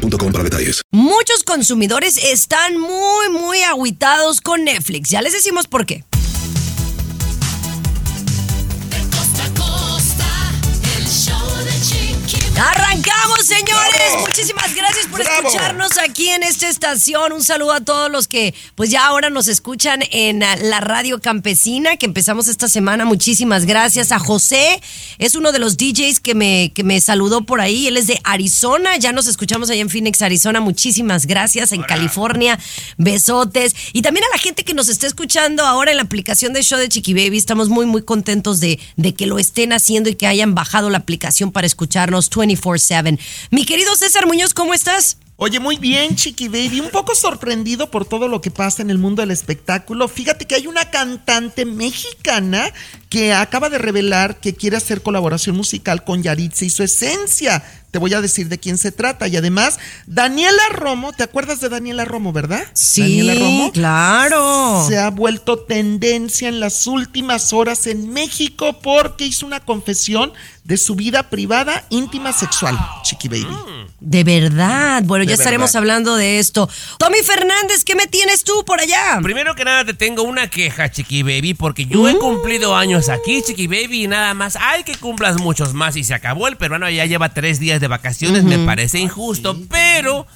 para detalles. Muchos consumidores están muy, muy aguitados con Netflix. Ya les decimos por qué. Arrancamos, señores. Muchísimas gracias por escucharnos aquí en esta estación. Un saludo a todos los que pues ya ahora nos escuchan en la radio campesina que empezamos esta semana. Muchísimas gracias a José. Es uno de los DJs que me, que me saludó por ahí. Él es de Arizona. Ya nos escuchamos allá en Phoenix, Arizona. Muchísimas gracias. En California, besotes. Y también a la gente que nos está escuchando ahora en la aplicación de show de Chiqui Baby. Estamos muy, muy contentos de, de que lo estén haciendo y que hayan bajado la aplicación para escucharnos 24/7. Mi querido César Muñoz, ¿cómo estás? Oye, muy bien, Chiqui Baby. Un poco sorprendido por todo lo que pasa en el mundo del espectáculo. Fíjate que hay una cantante mexicana que acaba de revelar que quiere hacer colaboración musical con Yaritza y su esencia. Te voy a decir de quién se trata. Y además, Daniela Romo, ¿te acuerdas de Daniela Romo, verdad? Sí, Daniela Romo. claro. Se ha vuelto tendencia en las últimas horas en México porque hizo una confesión de su vida privada, íntima, sexual, Chiqui Baby. De verdad. Bueno, ya estaremos verdad. hablando de esto. Tommy Fernández, ¿qué me tienes tú por allá? Primero que nada te tengo una queja, Chiqui Baby, porque yo he cumplido años aquí, Chiqui Baby, y nada más. Hay que cumplas muchos más y se acabó. El peruano ya lleva tres días de vacaciones, me parece injusto, pero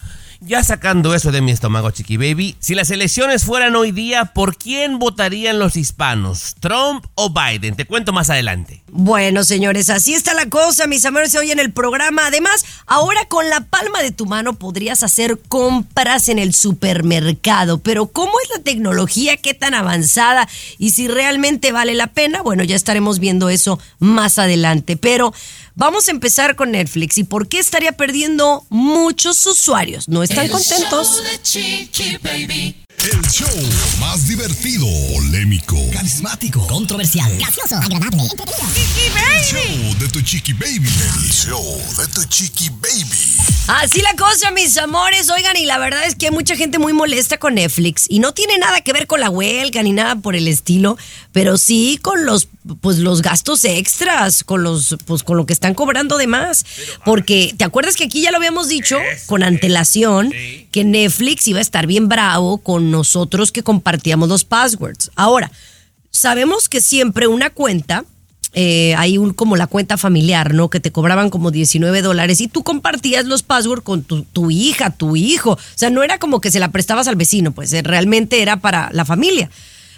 ya sacando eso de mi estómago, Chiqui Baby, si las elecciones fueran hoy día, ¿por quién votarían los hispanos? ¿Trump o Biden? Te cuento más adelante. Bueno, señores, así está la cosa, mis amores, hoy en el programa. Además, ahora con la palma de tu mano podrías hacer compras en el supermercado. Pero ¿cómo es la tecnología? ¿Qué tan avanzada? Y si realmente vale la pena, bueno, ya estaremos viendo eso más adelante. Pero vamos a empezar con Netflix. ¿Y por qué estaría perdiendo muchos usuarios? ¿No están contentos? El show más divertido, polémico, carismático, controversial, gracioso, agradable, el show de tu chiqui baby. El show de tu chiqui baby. Así la cosa, mis amores. Oigan, y la verdad es que hay mucha gente muy molesta con Netflix. Y no tiene nada que ver con la huelga ni nada por el estilo, pero sí con los, pues, los gastos extras, con los, pues, con lo que están cobrando de más. Porque, ¿te acuerdas que aquí ya lo habíamos dicho con antelación que Netflix iba a estar bien bravo con nosotros que compartíamos los passwords? Ahora, sabemos que siempre una cuenta eh, hay un como la cuenta familiar, ¿no? Que te cobraban como 19 dólares y tú compartías los passwords con tu, tu hija, tu hijo. O sea, no era como que se la prestabas al vecino, pues eh, realmente era para la familia.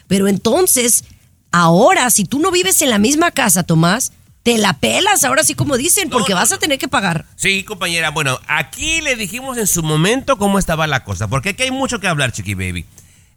Pero entonces, ahora, si tú no vives en la misma casa, Tomás, te la pelas, ahora sí como dicen, porque vas a tener que pagar. Sí, compañera. Bueno, aquí le dijimos en su momento cómo estaba la cosa, porque aquí hay mucho que hablar, Chiqui Baby.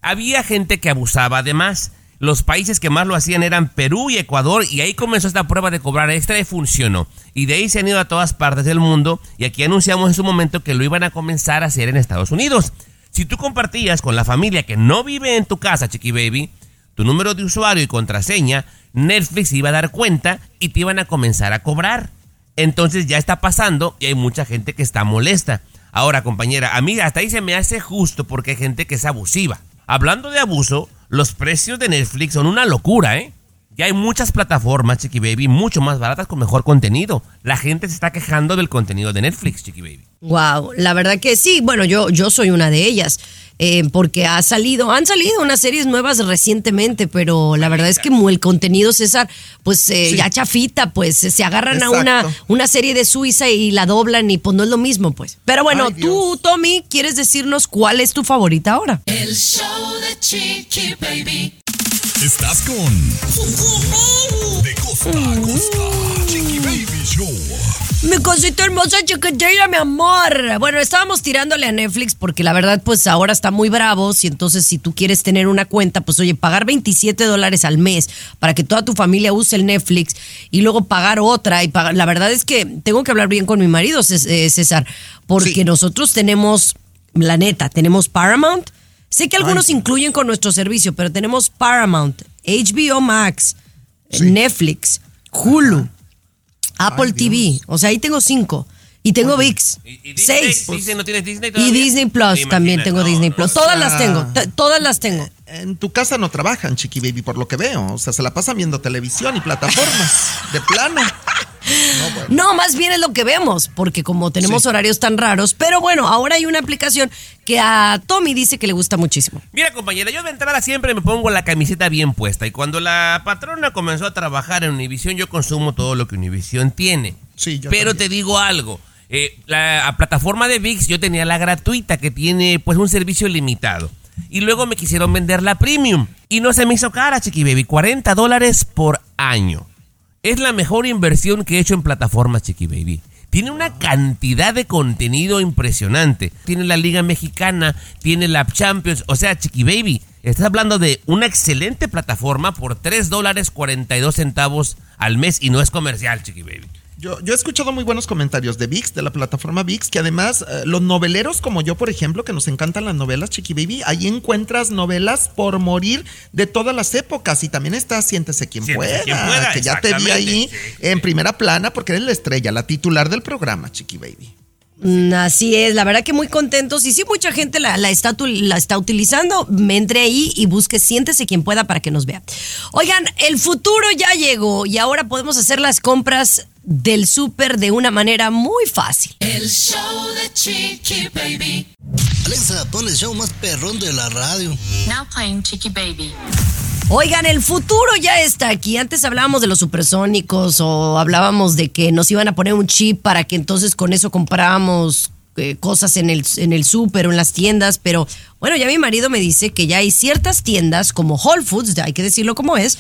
Había gente que abusaba además. Los países que más lo hacían eran Perú y Ecuador y ahí comenzó esta prueba de cobrar extra y funcionó. Y de ahí se han ido a todas partes del mundo y aquí anunciamos en su momento que lo iban a comenzar a hacer en Estados Unidos. Si tú compartías con la familia que no vive en tu casa, Chiqui Baby, tu número de usuario y contraseña, Netflix iba a dar cuenta y te iban a comenzar a cobrar. Entonces ya está pasando y hay mucha gente que está molesta. Ahora, compañera, a mí hasta ahí se me hace justo porque hay gente que es abusiva. Hablando de abuso, los precios de Netflix son una locura, ¿eh? Ya hay muchas plataformas, Chiqui Baby, mucho más baratas con mejor contenido. La gente se está quejando del contenido de Netflix, Chiqui Baby. Wow, la verdad que sí. Bueno, yo, yo soy una de ellas. eh, porque ha salido, han salido unas series nuevas recientemente, pero la verdad es que el contenido, César, pues eh, ya chafita, pues se agarran a una, una serie de Suiza y la doblan y pues no es lo mismo, pues. Pero bueno, Ay, tú. Tommy, ¿quieres decirnos cuál es tu favorita ahora? El show de Chiqui Baby. Estás con De costa a costa. Chiqui Baby Show. Mi cosita hermosa chiquitilla, mi amor. Bueno, estábamos tirándole a Netflix porque la verdad, pues ahora está muy bravos y entonces si tú quieres tener una cuenta, pues oye, pagar 27 dólares al mes para que toda tu familia use el Netflix y luego pagar otra y pagar. La verdad es que tengo que hablar bien con mi marido, eh, César, porque Sí. nosotros tenemos, la neta, tenemos Paramount. Sé que algunos Ay. incluyen con nuestro servicio, pero tenemos Paramount, HBO Max, Netflix, Hulu. Apple Ay, TV. O sea, ahí tengo cinco. Y tengo VIX. ¿Y, y Disney? Seis. Disney no tienes Disney Y? Disney Plus también tengo no, Disney Plus. no. Todas sea- las tengo. t- Todas las tengo. En tu casa no trabajan, Chiqui Baby, por lo que veo. O sea, se la pasan viendo televisión y plataformas. de plano. No, bueno. No, más bien es lo que vemos, porque como tenemos horarios tan raros. Pero bueno, ahora hay una aplicación que a Tommy dice que le gusta muchísimo. Mira, compañera, yo de entrada siempre me pongo la camiseta bien puesta. Y cuando la patrona comenzó a trabajar en Univision, yo consumo todo lo que Univision tiene. Sí, yo Pero también. te digo algo. eh, la a plataforma de VIX yo tenía la gratuita que tiene pues un servicio limitado. Y luego me quisieron vender la premium. Y no se me hizo cara, chiqui baby. 40 dólares por año. Es la mejor inversión que he hecho en plataformas, Chiqui Baby. Tiene una cantidad de contenido impresionante. Tiene la Liga Mexicana, tiene la Champions. O sea, Chiqui Baby, estás hablando de una excelente plataforma por 3 dólares 42 centavos al mes y no es comercial, Chiqui Baby. Yo, yo he escuchado muy buenos comentarios de VIX, de la plataforma VIX, que además eh, los noveleros como yo, por ejemplo, que nos encantan las novelas, Chiqui Baby, ahí encuentras novelas por morir de todas las épocas. Y también está Siéntese quien, Siéntese pueda, quien pueda, que ya te vi ahí en primera plana porque eres la estrella, la titular del programa, Chiqui Baby. Mm, Así es, la verdad que muy contentos y sí mucha gente la, la está, la está utilizando. Me entre ahí y busque siéntese quien pueda para que nos vea. Oigan, el futuro ya llegó y ahora podemos hacer las compras del súper de una manera muy fácil. El show de Chiqui Baby. Alexa, pon el show más perrón de la radio. Now playing Chicky Baby. Oigan, el futuro ya está aquí. Antes hablábamos de los supersónicos o hablábamos de que nos iban a poner un chip para que entonces con eso comprábamos eh, cosas en el, en el súper o en las tiendas. Pero bueno, ya mi marido me dice que ya hay ciertas tiendas como Whole Foods, hay que decirlo como es,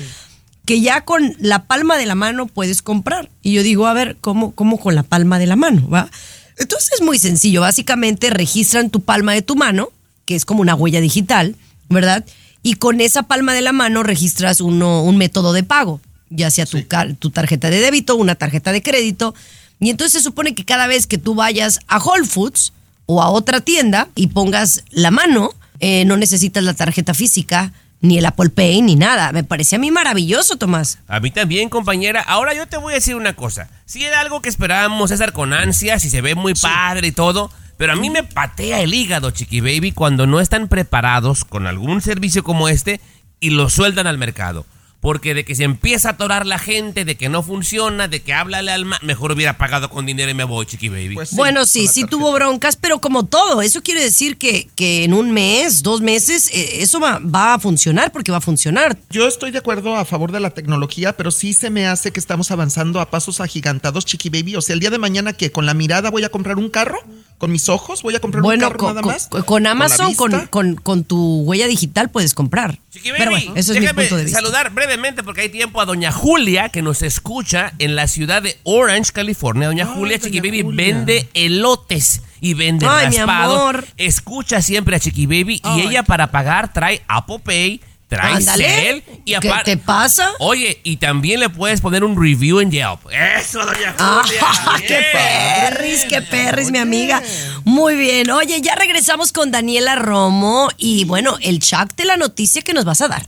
que ya con la palma de la mano puedes comprar. Y yo digo, a ver, ¿cómo, cómo con la palma de la mano? ¿va? Entonces es muy sencillo. Básicamente registran tu palma de tu mano, que es como una huella digital, ¿verdad? Y con esa palma de la mano registras uno, un método de pago, ya sea tu, tarjeta de débito, una tarjeta de crédito. Y entonces se supone que cada vez que tú vayas a Whole Foods o a otra tienda y pongas la mano, eh, no necesitas la tarjeta física, ni el Apple Pay, ni nada. Me parece a mí maravilloso, Tomás. A mí también, compañera. Ahora yo te voy a decir una cosa. Si era algo que esperábamos César con ansias y se ve muy padre y todo, pero a mí me patea el hígado, Chiqui Baby, cuando no están preparados con algún servicio como este y lo sueltan al mercado. Porque de que se empieza a atorar la gente, de que no funciona, de que háblale al ma- mejor hubiera pagado con dinero y me voy, Chiqui Baby. Pues bueno, sí, sí tuvo broncas, pero como todo, eso quiere decir que, que en un mes, dos meses, eh, eso va, va a funcionar porque va a funcionar. Yo estoy de acuerdo a favor de la tecnología, pero sí se me hace que estamos avanzando a pasos agigantados, Chiqui Baby. O sea, el día de mañana que con la mirada voy a comprar un carro, con mis ojos voy a comprar un carro con, nada con- más. con Amazon, con, vista. con, con tu huella digital puedes comprar. Chiqui Pero Baby, bueno, eso es mi déjame punto de vista. saludar brevemente porque hay tiempo a doña Julia que nos escucha en la ciudad de Orange, California. Doña Ay, Julia, doña Chiqui Baby Julia. vende elotes y vende Ay, mi raspado. amor. Escucha siempre a Chiqui Baby y ella para pagar trae Apple Pay, trae. Cel y ¿Qué aparte. te pasa? Oye, y también le puedes poner un review en Yelp. Eso, doña Julia. Ah, ¡Qué Bien. perris, qué perris, mi amiga! Muy bien. Oye, ya regresamos con Daniela Romo y bueno, el chat de la noticia que nos vas a dar.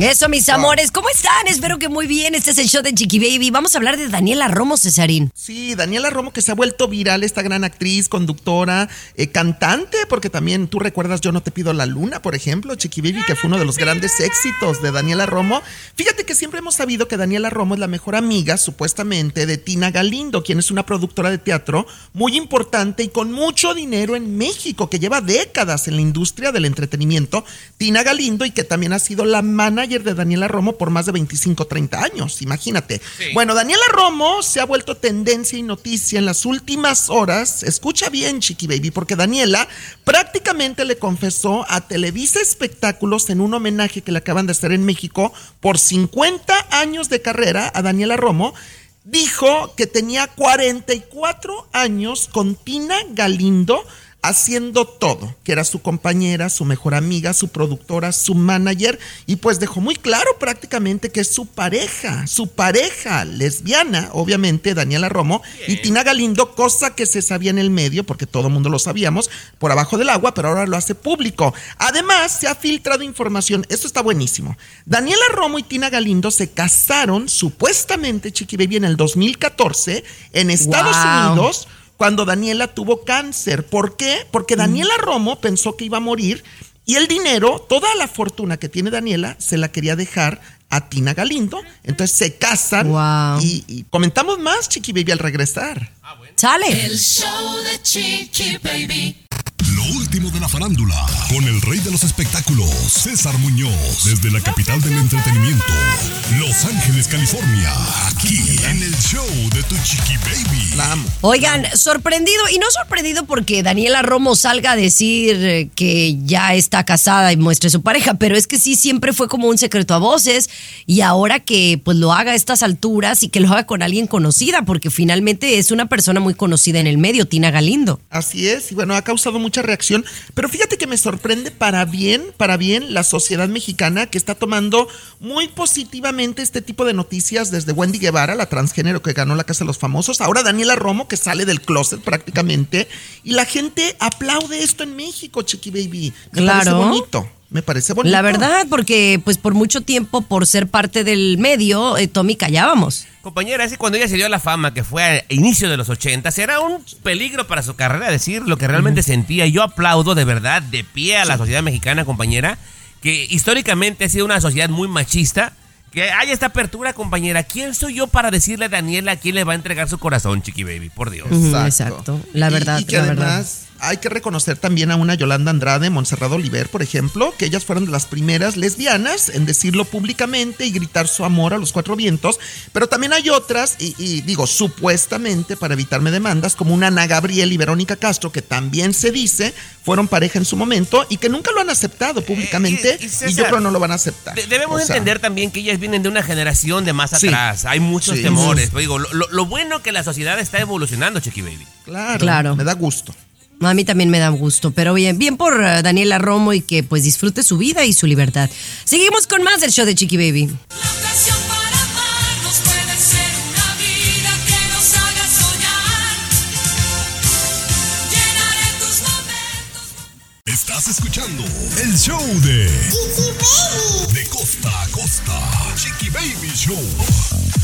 Eso, mis amores, ¿cómo están? Espero que muy bien. Este es el show de Chiqui Baby. Vamos a hablar de Daniela Romo Cesarín. Sí, Daniela Romo que se ha vuelto viral, esta gran actriz, conductora, eh, cantante, porque también tú recuerdas Yo no te pido la luna, por ejemplo, Chiqui Baby, que fue uno de los grandes éxitos de Daniela Romo. Fíjate que siempre hemos sabido que Daniela Romo es la mejor amiga, supuestamente, de Tina Galindo, quien es una productora de teatro muy importante y con mucho dinero en México, que lleva décadas en la industria del entretenimiento, Tina Galindo, y que también ha sido la manager manager de Daniela Romo por más de 25, 30 años, imagínate. Bueno, Daniela Romo se ha vuelto tendencia y noticia en las últimas horas. Escucha bien, Chiqui Baby, porque Daniela prácticamente le confesó a Televisa Espectáculos en un homenaje que le acaban de hacer en México por 50 años de carrera a Daniela Romo. Dijo que tenía 44 años con Tina Galindo haciendo todo, que era su compañera, su mejor amiga, su productora, su manager, y pues dejó muy claro prácticamente que es su pareja, su pareja lesbiana, obviamente, Daniela Romo y Tina Galindo, cosa que se sabía en el medio, porque todo el mundo lo sabíamos, por abajo del agua, pero ahora lo hace público. Además, se ha filtrado información, esto está buenísimo. Daniela Romo y Tina Galindo se casaron supuestamente, Chiqui Baby, en el 2014 en Estados Wow. Unidos cuando Daniela tuvo cáncer. ¿Por qué? Porque Daniela Romo pensó que iba a morir y el dinero, toda la fortuna que tiene Daniela, se la quería dejar a Tina Galindo. Entonces se casan Wow. y, y comentamos más, Chiqui Baby, al regresar. Sale. El show de Chiqui Baby. Lo último de la farándula, con el rey de los espectáculos, César Muñoz, desde la capital del entretenimiento, Los Ángeles, California, aquí en el show de tu chiqui baby. La amo. Oigan, sorprendido, y no sorprendido porque Daniela Romo salga a decir eh, que ya está casada y muestre su pareja, pero es que sí siempre fue como un secreto a voces y ahora que pues lo haga a estas alturas y que lo haga con alguien conocida, porque finalmente es una persona muy conocida en el medio, Tina Galindo. Así es, y bueno, ha causado mucha reacción, pero fíjate que me sorprende para bien, para bien la sociedad mexicana que está tomando muy positivamente este tipo de noticias desde Wendy Guevara, la transgénero que ganó la Casa de los Famosos, ahora Daniela Romo que sale del closet prácticamente, y la gente aplaude esto en México, Chiqui Baby. Me Claro. parece bonito, me parece bonito. La verdad, porque pues por mucho tiempo, por ser parte del medio, eh, Tommy callábamos. Compañera, es que cuando ella se dio a la fama, que fue a inicio de los 80, era un peligro para su carrera decir lo que realmente sentía. Yo aplaudo de verdad, de pie a la sociedad mexicana, compañera, que históricamente ha sido una sociedad muy machista. Que haya esta apertura, compañera. ¿Quién soy yo para decirle a Daniela a quién le va a entregar su corazón, Chiqui Baby? Por Dios. Exacto. La Y- verdad, Y, que la además verdad. Hay que reconocer también a una Yolanda Andrade, Montserrat Oliver, por ejemplo, que ellas fueron de las primeras lesbianas en decirlo públicamente y gritar su amor a los cuatro vientos. Pero también hay otras, y, y digo supuestamente para evitarme demandas, como una Ana Gabriel y Verónica Castro, que también se dice fueron pareja en su momento y que nunca lo han aceptado públicamente. y- y y, César, yo creo que no lo van a aceptar. De- debemos O sea, entender también que ellas vienen de una generación de más Sí. atrás. Hay muchos Sí. temores. Pero digo, lo, lo- lo bueno que la sociedad está evolucionando, Chiqui Baby. Claro, Claro. me da gusto. A mí también me da gusto, pero bien, bien por eh, Daniela Romo y que pues disfrute su vida y su libertad. Seguimos con más del show de Chiqui Baby. La ocasión para amarnos puede ser una vida que nos haga soñar. Llenaré tus momentos. Estás escuchando el show de De costa a costa, Chiqui Baby Show.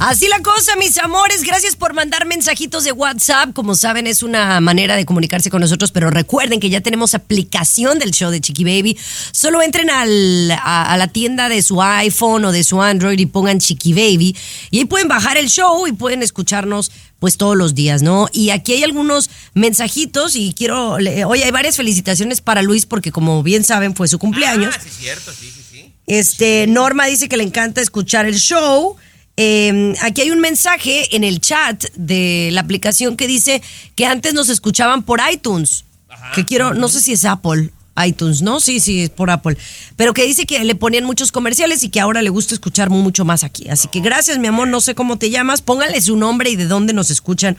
Así la cosa, mis amores. Gracias por mandar mensajitos de WhatsApp. Como saben, es una manera de comunicarse con nosotros, pero recuerden que ya tenemos aplicación del show de Chiqui Baby. Solo entren al- a, a la tienda de su iPhone o de su Android y pongan Chiqui Baby. Y ahí pueden bajar el show y pueden escucharnos pues todos los días, ¿no? Y aquí hay algunos mensajitos y quiero... Oye, hay varias felicitaciones para Luis porque como bien saben fue su cumpleaños. Ah, sí, cierto, sí, sí, sí. Este, Norma dice que le encanta escuchar el show. Eh, aquí hay un mensaje en el chat de la aplicación que dice que antes nos escuchaban por iTunes. Que quiero, no sé si es Apple. iTunes, ¿no? Sí, sí, es por Apple. Pero que dice que le ponían muchos comerciales y que ahora le gusta escuchar mucho más aquí. Así que gracias, mi amor. No sé cómo te llamas. Póngale su nombre y de dónde nos escuchan.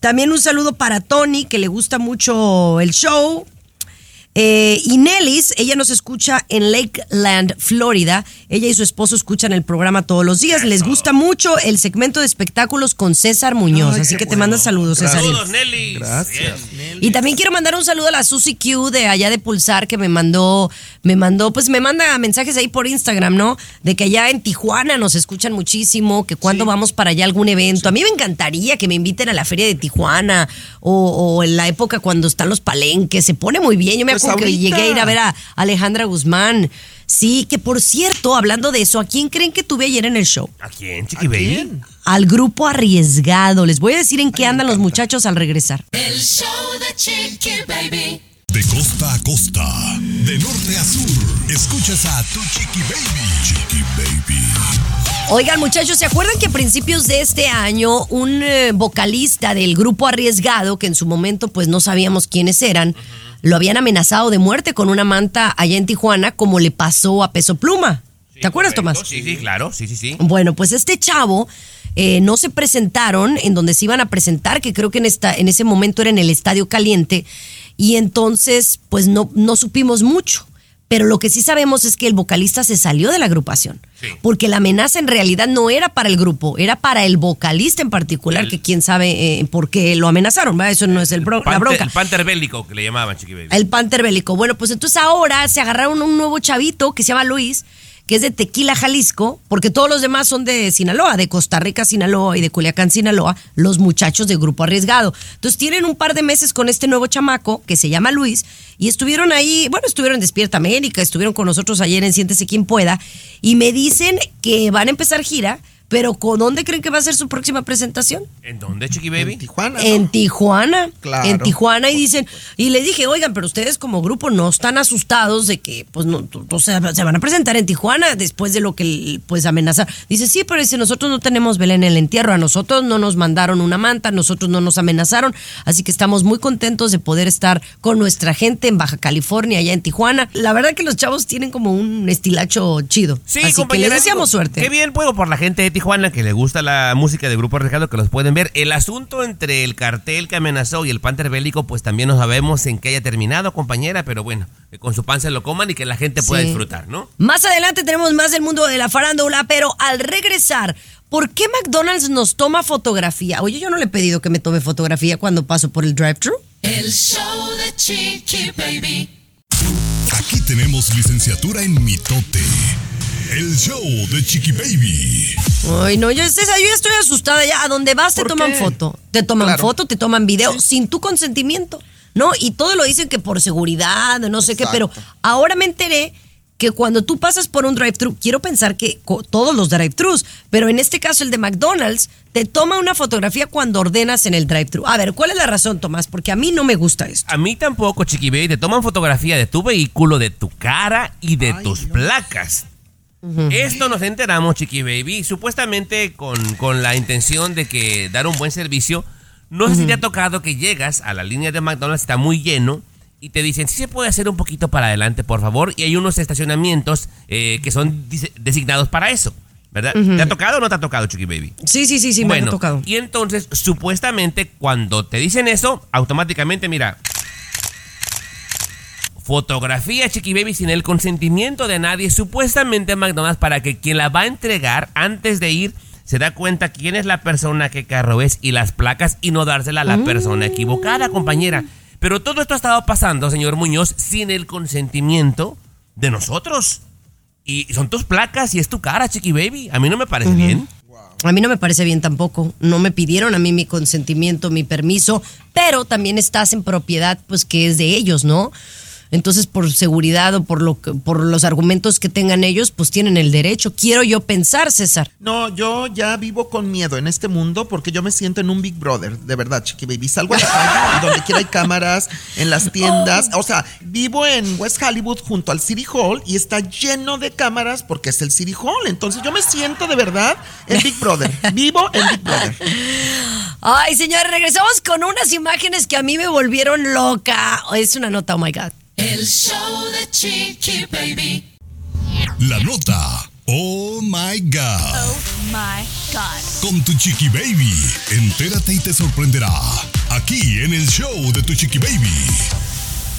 También un saludo para Tony, que le gusta mucho el show. Eh, y Nellis, ella nos escucha en Lakeland, Florida. Ella y su esposo escuchan el programa todos los días. Les gusta mucho el segmento de espectáculos con César Muñoz. Ay, así que te bueno. manda saludos, César. Saludos, Nelly. Gracias. Y también quiero mandar un saludo a la Susie Q de allá de Pulsar que me mandó, me mandó, pues me manda mensajes ahí por Instagram, ¿no? De que allá en Tijuana nos escuchan muchísimo, que cuando vamos para allá a algún evento. A mí me encantaría que me inviten a la feria de Tijuana o, o en la época cuando están los palenques. Se pone muy bien. Yo me Pues acuerdo que ahorita. llegué a ir a ver a Alejandra Guzmán. Sí, que por cierto, hablando de eso, ¿a quién creen que tuve ayer en el show? ¿A quién, Chiqui ¿A Baby? quién? Al grupo arriesgado. Les voy a decir en qué andan los muchachos al regresar. El show de Chiqui Baby. De De costa a costa, de norte a sur, escuchas a tu chiqui baby. Chiqui baby. Oigan, muchachos, ¿se acuerdan que a principios de este año un eh, vocalista del grupo Arriesgado, que en su momento pues no sabíamos quiénes eran, lo habían amenazado de muerte con una manta allá en Tijuana, como le pasó a Peso Pluma? ¿Te acuerdas, Correcto, Tomás? Sí, sí, claro, sí, sí, sí. Bueno, pues este chavo eh, no se presentaron en donde se iban a presentar, que creo que en, esta, en ese momento era en el Estadio Caliente, y entonces pues no, no supimos mucho. Pero lo que sí sabemos es que el vocalista se salió de la agrupación. Sí. Porque la amenaza en realidad no era para el grupo, era para el vocalista en particular, que quién sabe eh, por qué lo amenazaron, ¿verdad? Eso no es el la bronca. El Panther bélico que le llamaban, Chiqui Baby. El Panther bélico. Bueno, pues entonces ahora se agarraron un nuevo chavito que se llama Luis, que es de Tequila, Jalisco, porque todos los demás son de Sinaloa, de Costa Rica, Sinaloa y de Culiacán, Sinaloa, los muchachos de Grupo Arriesgado. Entonces tienen un par de meses con este nuevo chamaco que se llama Luis y estuvieron ahí, bueno, estuvieron en Despierta América, estuvieron con nosotros ayer en Siéntese quien pueda y me dicen que van a empezar gira, pero ¿con dónde creen que va a ser su próxima presentación? ¿En dónde, Chiqui Baby? En Tijuana. ¿no? En Tijuana. Claro. En Tijuana y dicen, y le dije, oigan, pero ustedes como grupo no están asustados de que pues no, o sea, se van a presentar en Tijuana después de lo que pues amenazar. Dice, sí, pero dice, nosotros no tenemos Belén en el entierro, a nosotros no nos mandaron una manta, nosotros no nos amenazaron, así que estamos muy contentos de poder estar con nuestra gente en Baja California, allá en Tijuana. La verdad que los chavos tienen como un estilacho chido. Sí, así que les deseamos suerte. Qué bien, puedo por la gente de Tijuana que le gusta la música de Grupo Arriesgado, que los pueden ver. El asunto entre el cartel que amenazó y el Panther bélico, pues también no sabemos en qué haya terminado, compañera, pero bueno, que con su pan se lo coman y que la gente pueda Sí. disfrutar, ¿no? Más adelante tenemos más del mundo de la farándula, pero al regresar, ¿por qué McDonald's nos toma fotografía? Oye, yo no le he pedido que me tome fotografía cuando paso por el drive-thru. El show de Chiqui Baby. Aquí tenemos licenciatura en mitote. El show de Chiqui Baby. Ay, no, yo, César, yo ya estoy asustada ya. A donde vas te ¿Por toman qué? foto. Te toman Claro. foto, te toman video sin tu consentimiento. ¿No? Y todo lo dicen que por seguridad, no sé qué, pero ahora me enteré que cuando tú pasas por un drive-thru, quiero pensar que todos los drive-thrus, pero en este caso el de McDonald's, te toma una fotografía cuando ordenas en el drive-thru. A ver, ¿cuál es la razón, Tomás? Porque a mí no me gusta esto. A mí tampoco, Chiqui Baby, te toman fotografía de tu vehículo, de tu cara y de Ay, tus Dios. placas. Esto nos enteramos, Chiqui Baby, supuestamente con, con la intención de que dar un buen servicio. No sé si te ha tocado que llegas a la línea de McDonald's, está muy lleno, y te dicen, si se puede hacer un poquito para adelante, por favor, y hay unos estacionamientos eh, que son designados para eso, ¿verdad? ¿Te ha tocado o no te ha tocado, Chiqui Baby? Sí, sí, sí, sí, me bueno, ha tocado. y entonces, supuestamente, cuando te dicen eso, automáticamente, mira, fotografía Chiqui Baby sin el consentimiento de nadie, supuestamente en McDonald's, para que quien la va a entregar antes de ir se da cuenta quién es la persona, qué carro es y las placas y no dársela a la persona equivocada, compañera. Pero todo esto ha estado pasando, señor Muñoz, sin el consentimiento de nosotros. Y son tus placas y es tu cara, Chiqui Baby. A mí no me parece bien. A mí no me parece bien tampoco. No me pidieron a mí mi consentimiento, mi permiso, pero también estás en propiedad, pues que es de ellos, ¿no? Entonces, por seguridad o por, lo que- por los argumentos que tengan ellos, pues tienen el derecho. Quiero yo pensar, César. No, yo ya vivo con miedo en este mundo porque yo me siento en un Big Brother, de verdad, Chiqui Baby. Salgo a la calle donde quiera hay cámaras, en las tiendas. O sea, vivo en West Hollywood junto al City Hall y está lleno de cámaras porque es el City Hall. Entonces yo me siento de verdad en Big Brother. Vivo en Big Brother. Ay, señores, regresamos con unas imágenes que a mí me volvieron loca. Es una nota, oh my God. El show de Chiqui Baby. La nota. Oh my God. My God. Con tu chiqui baby. Entérate y te sorprenderá. Aquí en el show de tu chiqui baby.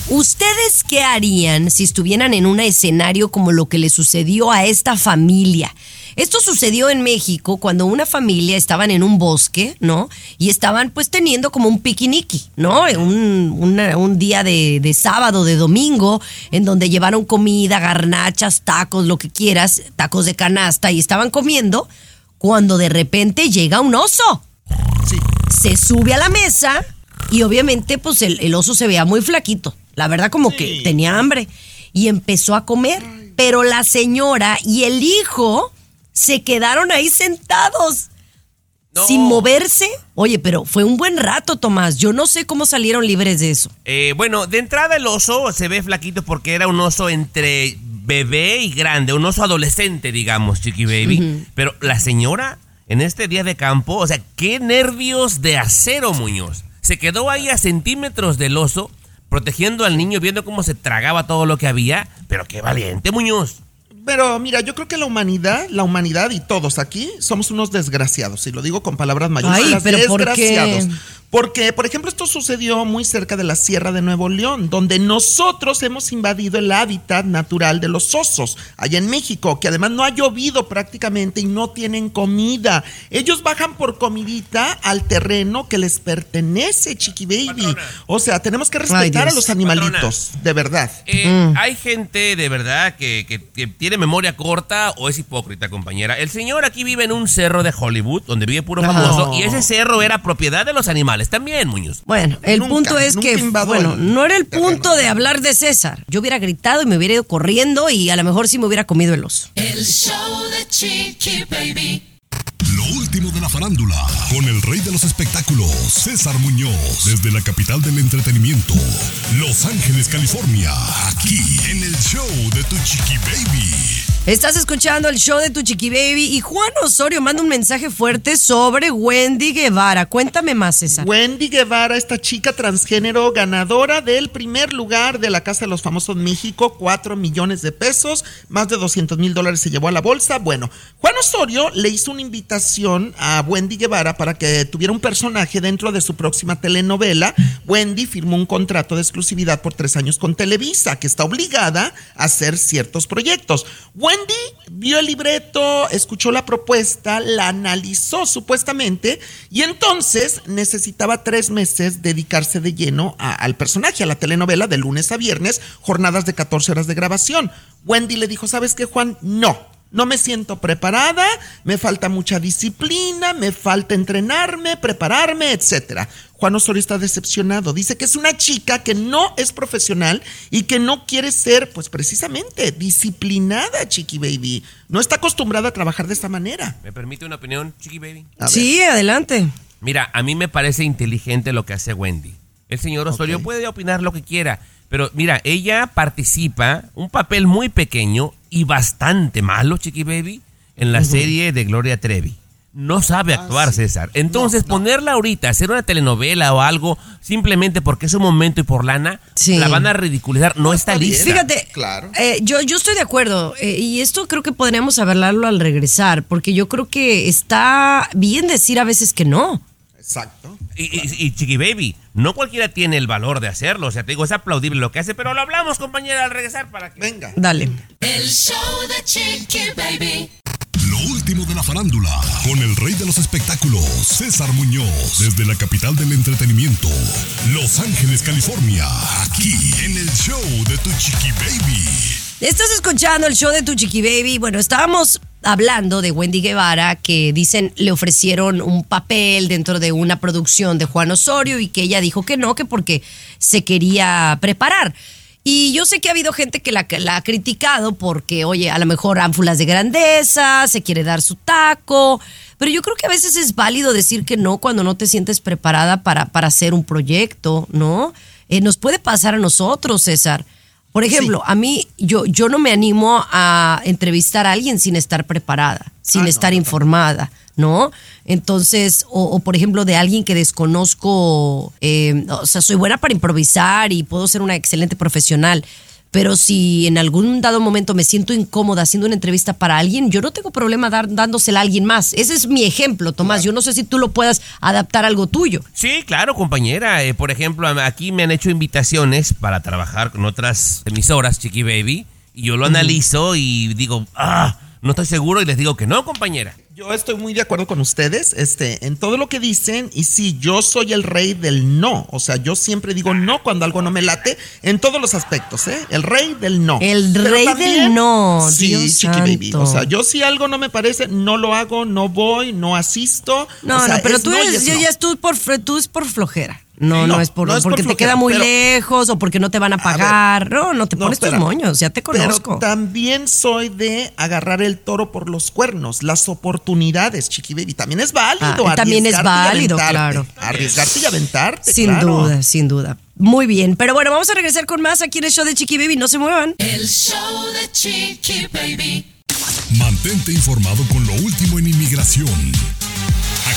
¿Ustedes qué harían si estuvieran en un escenario como lo que le sucedió a esta familia? Esto sucedió en México cuando una familia estaban en un bosque, ¿no? Y estaban pues teniendo como un piquiniqui, ¿no? Un, una- un día de, de sábado, de domingo, en donde llevaron comida, garnachas, tacos, lo que quieras, tacos de canasta, y estaban comiendo, cuando de repente llega un oso Sí. se sube a la mesa y obviamente pues el, el oso se veía muy flaquito. La verdad como que tenía hambre y empezó a comer. Pero la señora y el hijo se quedaron ahí sentados. No. sin moverse. Oye, pero fue un buen rato, Tomás. Yo no sé cómo salieron libres de eso. Eh, bueno, de entrada el oso se ve flaquito porque era un oso entre bebé y grande, un oso adolescente, digamos, Chiqui Baby. Pero la señora, en este día de campo, o sea, qué nervios de acero, Muñoz. Se quedó ahí a centímetros del oso, protegiendo al niño, viendo cómo se tragaba todo lo que había. Pero qué valiente, Muñoz. Pero mira, yo creo que la humanidad, la humanidad y todos aquí somos unos desgraciados, y lo digo con palabras mayúsculas, Ay, pero ¿por qué? Porque, por ejemplo, esto sucedió muy cerca de la Sierra de Nuevo León, donde nosotros hemos invadido el hábitat natural de los osos, allá en México, que además no ha llovido prácticamente y no tienen comida. Ellos bajan por comidita al terreno que les pertenece, Chiqui Baby. O sea, tenemos que respetar a los animalitos, de verdad. Eh, Hay gente de verdad que, que- que tiene memoria corta o es hipócrita, compañera. El señor aquí vive en un cerro de Hollywood, donde vive puro famoso, y ese cerro era propiedad de los animales también, Muñoz. Bueno, el Nunca, punto es que, invadó bueno, no era el terreno. punto de hablar de César. Yo hubiera gritado y me hubiera ido corriendo y a lo mejor sí me hubiera comido el oso. El show de Chiqui Baby. Lo último de la farándula, con el rey de los espectáculos, César Muñoz, desde la capital del entretenimiento, Los Ángeles, California, aquí en el show de Tu Chiqui Baby. Estás escuchando el show de tu chiqui baby y Juan Osorio manda un mensaje fuerte sobre Wendy Guevara. Cuéntame más, César. Wendy Guevara, esta chica transgénero ganadora del primer lugar de la Casa de los Famosos México, 4 millones de pesos, más de 200 mil dólares se llevó a la bolsa. Bueno, Juan Osorio le hizo una invitación a Wendy Guevara para que tuviera un personaje dentro de su próxima telenovela. Wendy firmó un contrato de exclusividad por tres años con Televisa, que está obligada a hacer ciertos proyectos. Vio el libreto, escuchó la propuesta, la analizó supuestamente y entonces necesitaba tres meses dedicarse de lleno al personaje, a la telenovela de lunes a viernes, jornadas de 14 horas de grabación. Wendy le dijo, ¿sabes qué, Juan? No. No me siento preparada, me falta mucha disciplina, me falta entrenarme, prepararme, etcétera. Juan Osorio está decepcionado. Dice que es una chica que no es profesional y que no quiere ser, pues precisamente, disciplinada, Chiqui Baby. No está acostumbrada a trabajar de esta manera. ¿Me permite una opinión, Chiqui Baby? Sí, adelante. Mira, a mí me parece inteligente lo que hace Wendy. El señor Osorio puede opinar lo que quiera, pero mira, ella participa un papel muy pequeño y bastante malo, Chiqui Baby, en la serie de Gloria Trevi. No sabe actuar, Ah, sí. César. Entonces, ponerla ahorita, hacer una telenovela o algo, simplemente porque es un momento y por lana, Sí. la van a ridiculizar. No está está lista. Fíjate, Claro. eh, yo, yo estoy de acuerdo eh, y esto creo que podríamos hablarlo al regresar, porque yo creo que está bien decir a veces que no. Exacto. Y, y- y Chiqui Baby, no cualquiera tiene el valor de hacerlo. O sea, te digo, es aplaudible lo que hace, pero lo hablamos, compañera, al regresar para que. Venga. Dale. El show de Chiqui Baby. Último de la farándula, con el rey de los espectáculos, César Muñoz, desde la capital del entretenimiento, Los Ángeles, California, aquí en el show de Tu Chiqui Baby. Estás escuchando el show de Tu Chiqui Baby. Bueno, estábamos hablando de Wendy Guevara, que dicen le ofrecieron un papel dentro de una producción de Juan Osorio y que ella dijo que no, que porque se quería preparar. Y yo sé que ha habido gente que la, la ha criticado porque, oye, a lo mejor ánfulas de grandeza, se quiere dar su taco, pero yo creo que a veces es válido decir que no cuando no te sientes preparada para, para hacer un proyecto, ¿no? Eh, nos puede pasar a nosotros, César. Por ejemplo, a mí, yo, yo no me animo a entrevistar a alguien sin estar preparada, sin Ah, no, estar informada, ¿no? Entonces, o, o, por ejemplo, de alguien que desconozco, eh, o sea, soy buena para improvisar y puedo ser una excelente profesional. Pero si en algún dado momento me siento incómoda haciendo una entrevista para alguien, yo no tengo problema dar, dándosela a alguien más. Ese es mi ejemplo, Tomás. Yo no sé si tú lo puedas adaptar a algo tuyo. Sí, claro, compañera. Eh, por ejemplo, aquí me han hecho invitaciones para trabajar con otras emisoras, Chiqui Baby, y yo lo analizo y digo, ah, no estoy seguro y les digo que no, compañera. Yo estoy muy de acuerdo con ustedes este, en todo lo que dicen y sí, yo soy el rey del no. O sea, yo siempre digo no cuando algo no me late en todos los aspectos, ¿eh? El rey del no. El Pero rey del no, Sí, Dios Chiqui Baby. O sea, yo si algo no me parece, no lo hago, no voy, no asisto. No, O sea, no, pero tú, no eres, ya, no. ya es tú por, tú es por flojera. No, no, No, es por, no es por porque te queda muy pero- lejos o porque no te van a ver, pagar. no, no te No, pones tus moños, ya te conozco. Pero también soy de agarrar el toro por los cuernos. Las oportunidades, Chiqui Baby. También es válido. Ah, también es válido, claro. Arriesgarte y aventarte. Sin claro. duda, sin duda. Muy bien, pero bueno, vamos a regresar con más aquí en el show de Chiqui Baby, no se muevan. El show de Chiqui Baby. Mantente informado con lo último en inmigración.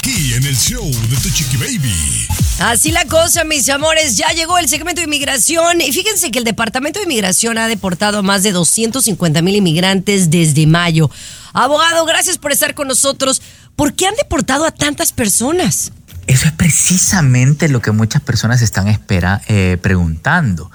Aquí en el show de Tu Chiqui Baby. Así la cosa, mis amores, ya llegó el segmento de inmigración y fíjense que el Departamento de Inmigración ha deportado a más de 250 mil inmigrantes desde mayo. Abogado, gracias por estar con nosotros. ¿Por qué han deportado a tantas personas? Eso es precisamente lo que muchas personas están espera, eh, preguntando.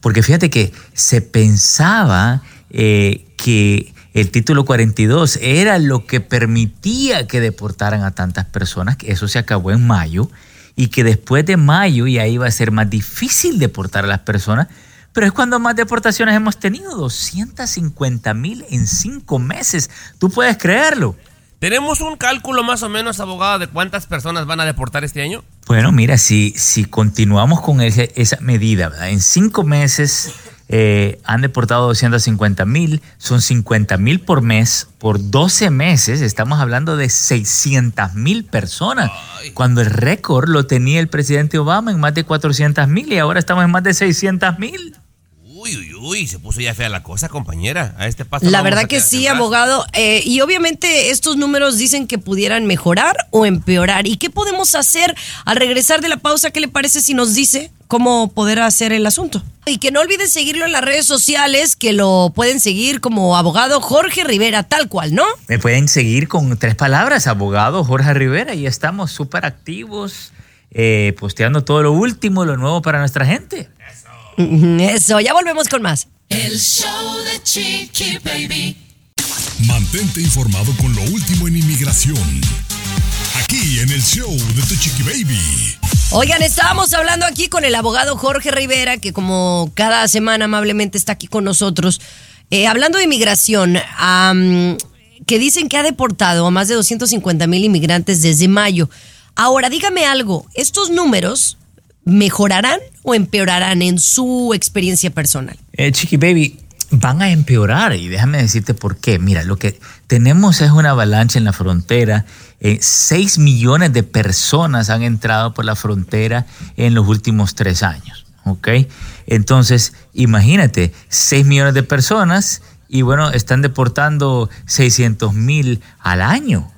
Porque fíjate que se pensaba eh, que el título 42 era lo que permitía que deportaran a tantas personas, que eso se acabó en mayo, y que después de mayo ya iba a ser más difícil deportar a las personas, pero es cuando más deportaciones hemos tenido, 250 mil en cinco meses. ¿Tú puedes creerlo? ¿Tenemos un cálculo más o menos, abogado, de cuántas personas van a deportar este año? Bueno, mira, si, si continuamos con ese- esa medida, ¿verdad? en cinco meses eh, han deportado 250 mil, son 50 mil por mes, por 12 meses estamos hablando de 600 mil personas, cuando el récord lo tenía el presidente Obama en más de 400 mil y ahora estamos en más de 600 mil. Uy, uy, uy, se puso ya fea la cosa, compañera. A este paso La verdad que sí, abogado. eh, y obviamente estos números dicen que pudieran mejorar o empeorar. ¿Y qué podemos hacer al regresar de la pausa? ¿Qué le parece si nos dice cómo poder hacer el asunto? Y que no olviden seguirlo en las redes sociales, que lo pueden seguir como abogado Jorge Rivera, tal cual, ¿no? Me pueden seguir con tres palabras, abogado Jorge Rivera, y estamos súper activos, eh, posteando todo lo último, lo nuevo para nuestra gente. Eso, ya volvemos con más. El show de Chiqui Baby. Mantente informado con lo último en inmigración. Aquí en el show de Tu Chiqui Baby. Oigan, estábamos hablando aquí con el abogado Jorge Rivera, que como cada semana amablemente está aquí con nosotros, eh, hablando de inmigración, que dicen que ha deportado a más de 250 mil inmigrantes desde mayo. Ahora, dígame algo, ¿estos números mejorarán o empeorarán en su experiencia personal? Eh, Chiqui Baby, van a empeorar y déjame decirte por qué. Mira, lo que tenemos es una avalancha en la frontera. Eh, 6 millones de personas han entrado por la frontera en los últimos tres años. ¿Ok? Entonces, imagínate, 6 millones de personas y bueno, están deportando 600 mil al año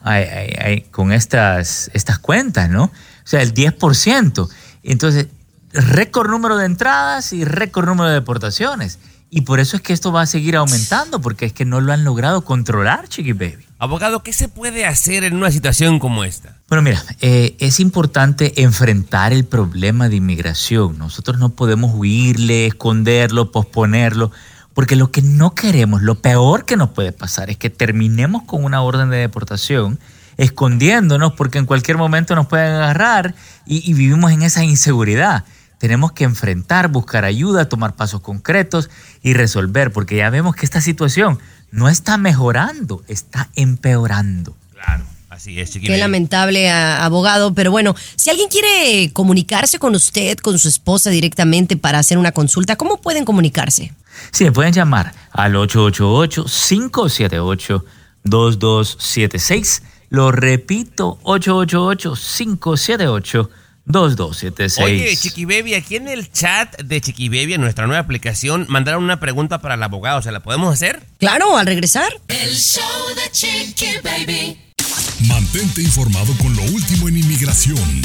con estas, estas cuentas, ¿no? O sea, el 10%. Entonces, récord número de entradas y récord número de deportaciones. Y por eso es que esto va a seguir aumentando, porque es que no lo han logrado controlar, Chiqui Baby. Abogado, ¿qué se puede hacer en una situación como esta? Bueno, mira, eh, es importante enfrentar el problema de inmigración. Nosotros no podemos huirle, esconderlo, posponerlo, porque lo que no queremos, lo peor que nos puede pasar es que terminemos con una orden de deportación escondiéndonos porque en cualquier momento nos pueden agarrar y, y vivimos en esa inseguridad. Tenemos que enfrentar, buscar ayuda, tomar pasos concretos y resolver, porque ya vemos que esta situación no está mejorando, está empeorando. Claro, así es, Qué lamentable, abogado. Pero bueno, si alguien quiere comunicarse con usted, con su esposa directamente para hacer una consulta, ¿cómo pueden comunicarse? Sí, me pueden llamar al 888-578-2276. Lo repito, 888-578-2276. Oye, Chiqui Baby, aquí en el chat de Chiqui Baby, en nuestra nueva aplicación, mandaron una pregunta para el abogado. ¿Se la podemos hacer? Claro, al regresar. El show de Chiqui Baby. Mantente informado con lo último en inmigración.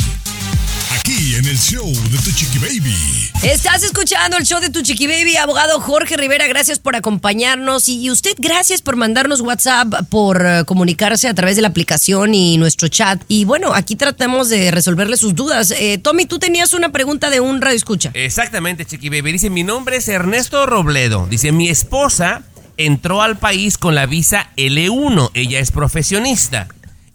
En el show de Tu Chiqui Baby. Estás escuchando el show de tu chiqui baby, abogado Jorge Rivera. Gracias por acompañarnos y y usted gracias por mandarnos WhatsApp, por eh, comunicarse a través de la aplicación y nuestro chat. Y bueno, aquí tratamos de resolverle sus dudas. Eh, Tommy, tú tenías una pregunta de un radio escucha. Exactamente, Chiqui Baby. Dice, mi nombre es Ernesto Robledo. Dice, mi esposa entró al país con la visa L1. Ella es profesionista.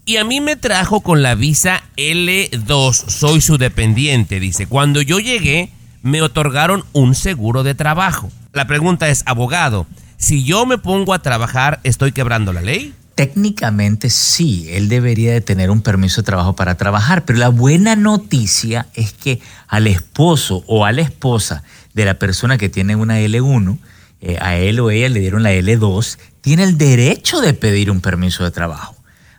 Y a mí me trajo con la visa L2. Soy su dependiente. Dice, cuando yo llegué, me otorgaron un seguro de trabajo. La pregunta es, abogado, si yo me pongo a trabajar, ¿estoy quebrando la ley? Técnicamente sí, él debería de tener un permiso de trabajo para trabajar, pero la buena noticia es que al esposo o a la esposa de la persona que tiene una L1, eh, a él o ella le dieron la L2, tiene el derecho de pedir un permiso de trabajo.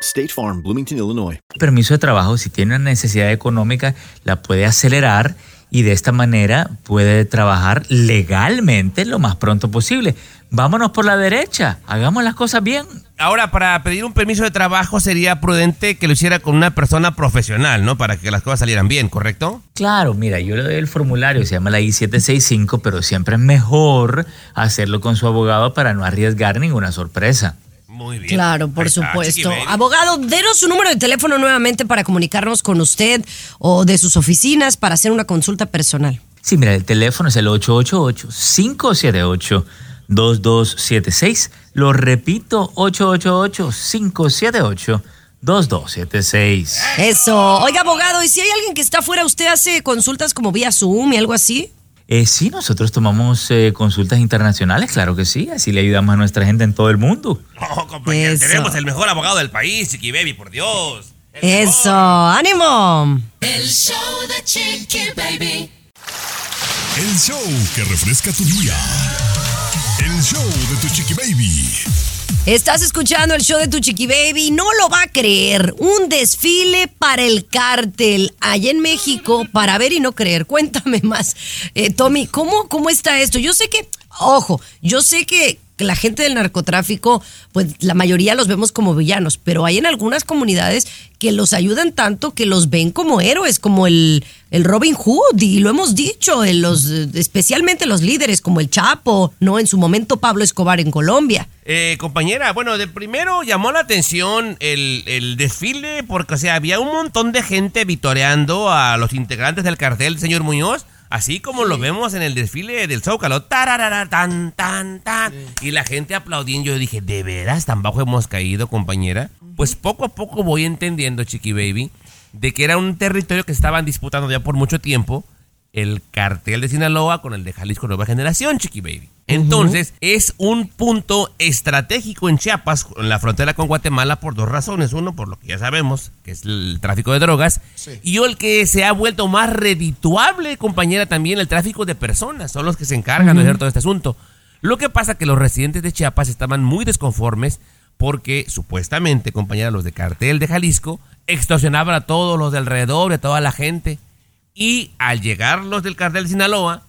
State Farm, Bloomington, Illinois. permiso de trabajo, si tiene una necesidad económica, la puede acelerar y de esta manera puede trabajar legalmente lo más pronto posible. Vámonos por la derecha, hagamos las cosas bien. Ahora, para pedir un permiso de trabajo sería prudente que lo hiciera con una persona profesional, ¿no? Para que las cosas salieran bien, ¿correcto? Claro, mira, yo le doy el formulario, se llama la I-765, pero siempre es mejor hacerlo con su abogado para no arriesgar ninguna sorpresa. Muy bien. Claro, por está, supuesto. Abogado, denos su número de teléfono nuevamente para comunicarnos con usted o de sus oficinas para hacer una consulta personal. Sí, mira, el teléfono es el 888-578-2276. Lo repito, 888-578-2276. Eso. Oiga, abogado, ¿y si hay alguien que está afuera, usted hace consultas como vía Zoom y algo así? Eh, sí, nosotros tomamos eh, consultas internacionales, claro que sí. Así le ayudamos a nuestra gente en todo el mundo. No, compañero, Eso. tenemos el mejor abogado del país, Chiqui Baby, por Dios. Eso. ¡Ánimo! El show de Chiqui Baby. El show que refresca tu día. El show de tu chiqui baby. Estás escuchando el show de tu chiqui baby. No lo va a creer. Un desfile para el cártel allá en México para ver y no creer. Cuéntame más. Eh, Tommy, ¿cómo, ¿cómo está esto? Yo sé que, ojo, yo sé que la gente del narcotráfico, pues la mayoría los vemos como villanos, pero hay en algunas comunidades que los ayudan tanto que los ven como héroes, como el, el Robin Hood, y lo hemos dicho, en los, especialmente los líderes como el Chapo, ¿no? En su momento Pablo Escobar en Colombia. Eh, compañera, bueno, de primero llamó la atención el, el desfile porque, o había un montón de gente vitoreando a los integrantes del cartel, señor Muñoz, así como lo vemos en el desfile del Zócalo, tararara, tan, tan, tan, y la gente aplaudiendo. Yo dije, ¿de veras tan bajo hemos caído, compañera? Pues poco a poco voy entendiendo, Chiqui Baby, de que era un territorio que estaban disputando ya por mucho tiempo el cartel de Sinaloa con el de Jalisco Nueva Generación, Chiqui Baby. Entonces, es un punto estratégico en Chiapas, en la frontera con Guatemala, por dos razones. Uno, por lo que ya sabemos, que es el tráfico de drogas. Y el que se ha vuelto más redituable, compañera, también el tráfico de personas. Son los que se encargan de hacer todo este asunto. Lo que pasa que los residentes de Chiapas estaban muy desconformes porque supuestamente, compañera, los de cartel de Jalisco extorsionaban a todos los de alrededor, a toda la gente. Y al llegar los del cartel de Sinaloa,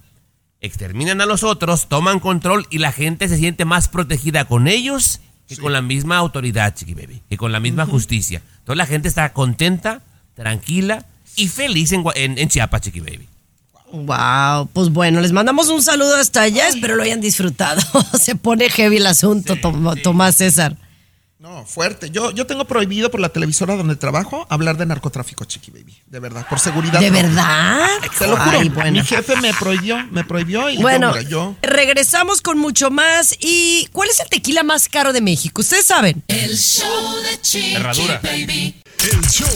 exterminan a los otros, toman control y la gente se siente más protegida con ellos que con la misma autoridad, Chiqui Baby, que con la misma justicia. Entonces la gente está contenta, tranquila y feliz en, en, en Chiapas, Chiqui Baby. Wow, pues bueno, les mandamos un saludo hasta allá, espero lo hayan disfrutado. Se pone heavy el asunto, Tom- Tomás César. No, fuerte. Yo, yo tengo prohibido por la televisora donde trabajo hablar de narcotráfico, Chiqui Baby. De verdad, por seguridad. ¿De propia. verdad? Te lo juro. Ay, bueno. Mi jefe me prohibió, me prohibió y Bueno, yo, mira, yo. regresamos con mucho más. ¿Y cuál es el tequila más caro de México? Ustedes saben. El show de Chiqui Herradura. Baby. El show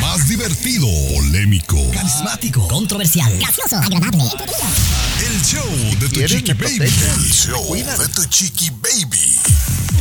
más divertido, polémico. Carismático, controversial, gracioso, agradable. El show de tu chiqui baby. El show de tu chiqui baby.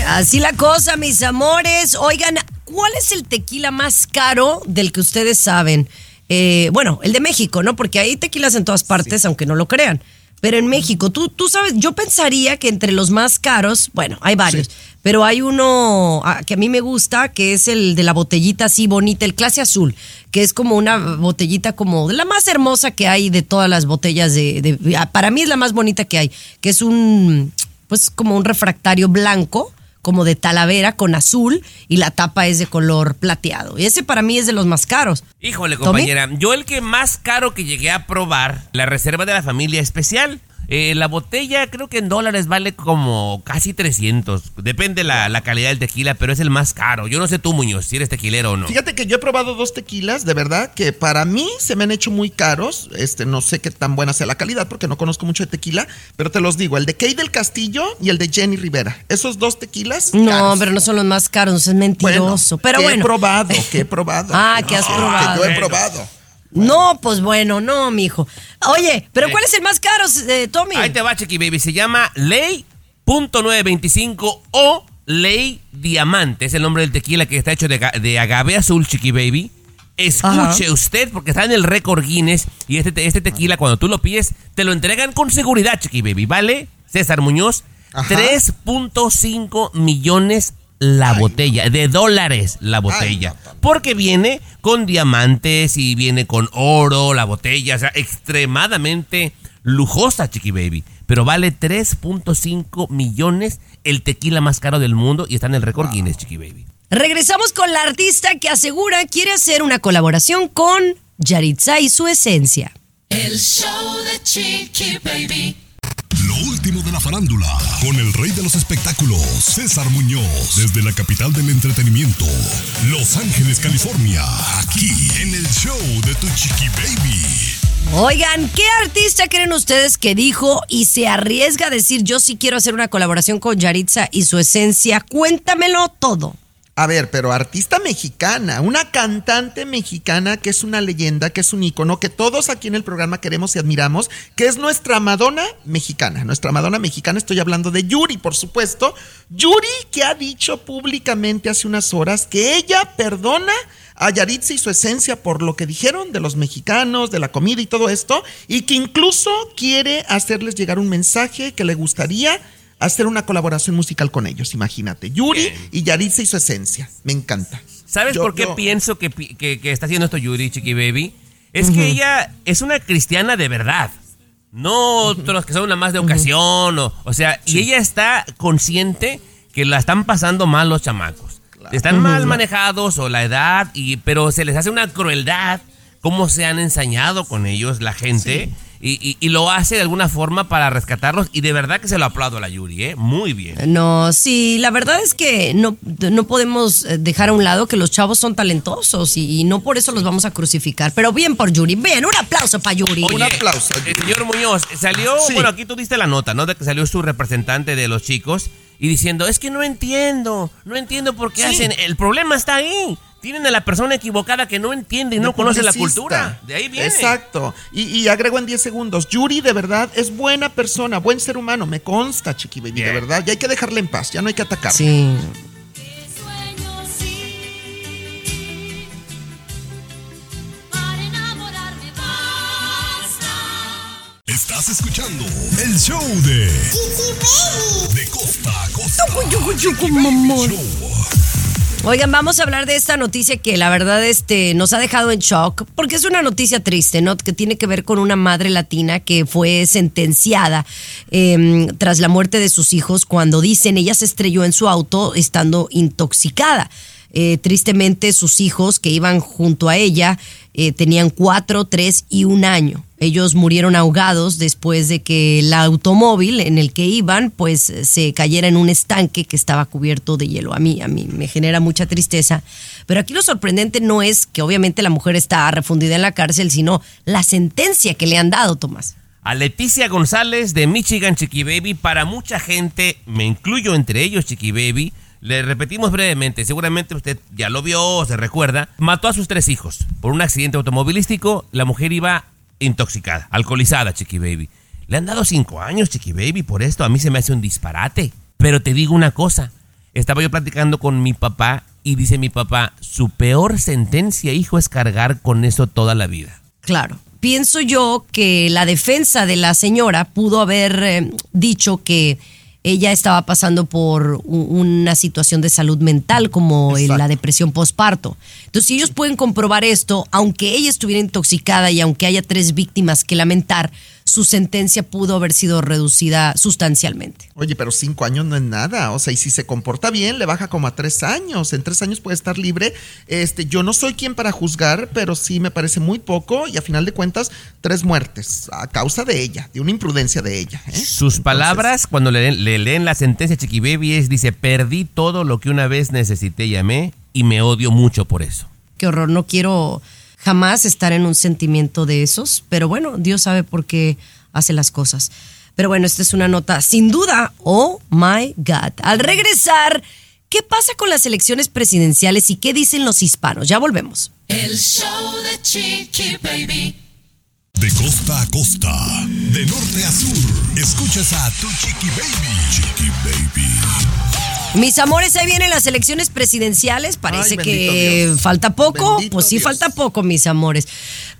Así la cosa, mis amores. Oigan, ¿cuál es el tequila más caro del que ustedes saben? Eh, bueno, el de México, ¿no? Porque hay tequilas en todas partes, aunque no lo crean. Pero en México, tú, tú sabes, yo pensaría que entre los más caros, bueno, hay varios, pero hay uno ah, que a mí me gusta, que es el de la botellita así bonita, el clase azul, que es como una botellita como la más hermosa que hay de todas las botellas de, de- ah, para mí es la más bonita que hay, que es un, pues como un refractario blanco, como de talavera con azul y la tapa es de color plateado. Y ese para mí es de los más caros. Híjole, ¿Tommy? compañera, yo el que más caro que llegué a probar, la reserva de la familia especial. Eh, la botella creo que en dólares vale como casi 300. Depende la, la calidad del tequila, pero es el más caro. Yo no sé tú, Muñoz, si eres tequilero o no. Fíjate que yo he probado dos tequilas, de verdad, que para mí se me han hecho muy caros. Este, no sé qué tan buena sea la calidad porque no conozco mucho de tequila, pero te los digo, el de Kay del Castillo y el de Jenny Rivera. Esos dos tequilas. No, caros. pero no son los más caros, es mentiroso. pero que bueno. he probado, que he probado. Ah, que has probado. Que yo he probado. No, pues bueno, no, mijo. Oye, pero Eh. ¿cuál es el más caro, eh, Tommy? Ahí te va, Chiqui Baby. Se llama Ley .925 o Ley Diamante. Es el nombre del tequila que está hecho de, aga- de agave azul, Chiqui Baby. Escuche Ajá. usted, porque está en el récord Guinness. Y este, te- este tequila, cuando tú lo pides, te lo entregan con seguridad, Chiqui Baby. ¿Vale? César Muñoz. Ajá. 3.5 millones la botella, de dólares la botella. Porque viene con diamantes y viene con oro, la botella, o sea, extremadamente lujosa, Chiqui Baby. Pero vale 3.5 millones el tequila más caro del mundo y está en el récord Guinness, Chiqui Baby. Regresamos con la artista que asegura quiere hacer una colaboración con Yaritza y su esencia. El show de Chiqui Baby. Último de la farándula, con el rey de los espectáculos, César Muñoz, desde la capital del entretenimiento, Los Ángeles, California, aquí en el show de Tu Chiqui Baby. Oigan, ¿qué artista creen ustedes que dijo y se arriesga a decir yo sí quiero hacer una colaboración con Yaritza y su esencia? Cuéntamelo todo. A ver, pero artista mexicana, una cantante mexicana que es una leyenda, que es un ícono, que todos aquí en el programa queremos y admiramos, que es nuestra Madonna mexicana. Nuestra Madonna mexicana, estoy hablando de Yuri, por supuesto. Yuri que ha dicho públicamente hace unas horas que ella perdona a Yaritza y su esencia por lo que dijeron de los mexicanos, de la comida y todo esto, y que incluso quiere hacerles llegar un mensaje que le gustaría hacer una colaboración musical con ellos, imagínate. Yuri y Yaritza y su esencia. Me encanta. ¿Sabes Yo- por qué yo- pienso que, que- que está haciendo esto Yuri, Chiqui Baby? Es que ella es una cristiana de verdad. No otros que son una más de ocasión. O, o sea, y ella está consciente que la están pasando mal los chamacos. Están mal manejados o la edad, y, pero se les hace una crueldad. Cómo se han ensañado con ellos la gente. Y, y- y lo hace de alguna forma para rescatarlos. Y de verdad que se lo aplaudo a la Yuri, ¿eh? Muy bien. No, sí, la verdad es que no, no podemos eh, dejar a un lado que los chavos son talentosos y, y no por eso los vamos a crucificar. Pero bien por Yuri, bien, un aplauso para Yuri. Oye, eh, señor Muñoz, salió, Sí. bueno, aquí tú diste la nota, ¿no? De que salió su representante de los chicos y diciendo, es que no entiendo, no entiendo por qué Sí. hacen, el problema está ahí. Tienen a la persona equivocada que no entiende y no conoce la cultura. De ahí viene. Exacto. Y, y agrego en 10 segundos. Yuri, de verdad, es buena persona, buen ser humano. Me consta, Chiqui Baby, de verdad. Ya hay que dejarle en paz, ya no hay que atacar. Sí. Para enamorarme basta. Estás escuchando el show de De costa a costa. Show. Oigan, vamos a hablar de esta noticia que la verdad este, nos ha dejado en shock, porque es una noticia triste, ¿no? Que tiene que ver con una madre latina que fue sentenciada eh, tras la muerte de sus hijos cuando dicen ella se estrelló en su auto estando intoxicada. Eh, tristemente, sus hijos que iban junto a ella eh, tenían cuatro, tres y un año. Ellos murieron ahogados después de que el automóvil en el que iban, pues se cayera en un estanque que estaba cubierto de hielo. A mí, a mí me genera mucha tristeza. Pero aquí lo sorprendente no es que obviamente la mujer está refundida en la cárcel, sino la sentencia que le han dado, Tomás. A Leticia González de Michigan, Chiqui Baby, para mucha gente, me incluyo entre ellos, Chiqui Baby, le repetimos brevemente, seguramente usted ya lo vio se recuerda, mató a sus tres hijos por un accidente automovilístico, la mujer iba intoxicada, alcoholizada, Chiqui Baby. Le han dado cinco años, Chiqui Baby, por esto a mí se me hace un disparate. Pero te digo una cosa, estaba yo platicando con mi papá y dice mi papá, su peor sentencia, hijo, es cargar con eso toda la vida. Claro. Pienso yo que la defensa de la señora pudo haber eh, dicho que ella estaba pasando por una situación de salud mental como la depresión postparto. Entonces, si ellos pueden comprobar esto, aunque ella estuviera intoxicada y aunque haya tres víctimas que lamentar, su sentencia pudo haber sido reducida sustancialmente. Oye, pero cinco años no es nada. O sea, y si se comporta bien, le baja como a tres años. En tres años puede estar libre. Este, yo no soy quien para juzgar, pero sí me parece muy poco. Y a final de cuentas, tres muertes a causa de ella, de una imprudencia de ella. ¿eh? Sus palabras cuando le, le leen la sentencia Chiqui Baby es, dice, perdí todo lo que una vez necesité y amé y me odio mucho por eso. Qué horror, no quiero jamás estar en un sentimiento de esos, pero bueno, Dios sabe por qué hace las cosas. Pero bueno, esta es una nota sin duda, oh my God. Al regresar, ¿qué pasa con las elecciones presidenciales y qué dicen los hispanos? Ya volvemos. El show de Chiqui Baby. De costa a costa, de norte a sur, escuchas a tu chiqui baby. Chiqui baby. Mis amores, ahí vienen las elecciones presidenciales. Parece Ay, que Dios. falta poco. Bendito pues sí, Dios. falta poco, mis amores.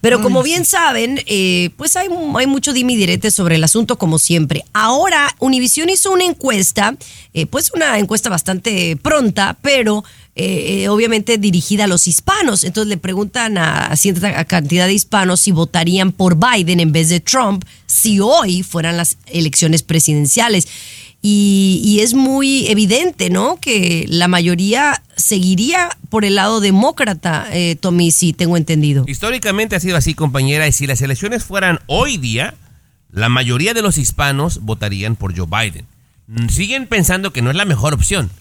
Pero Ay, como bien saben, eh, pues hay, hay mucho dimi direte sobre el asunto, como siempre. Ahora, Univision hizo una encuesta, eh, pues una encuesta bastante pronta, pero eh, eh, obviamente dirigida a los hispanos. Entonces le preguntan a, a cierta cantidad de hispanos si votarían por Biden en vez de Trump si hoy fueran las elecciones presidenciales. Y, y es muy evidente, ¿no? Que la mayoría seguiría por el lado demócrata, eh, Tommy, si tengo entendido. Históricamente ha sido así, compañera, y si las elecciones fueran hoy día, la mayoría de los hispanos votarían por Joe Biden. Mm, Siguen pensando que no es la mejor opción,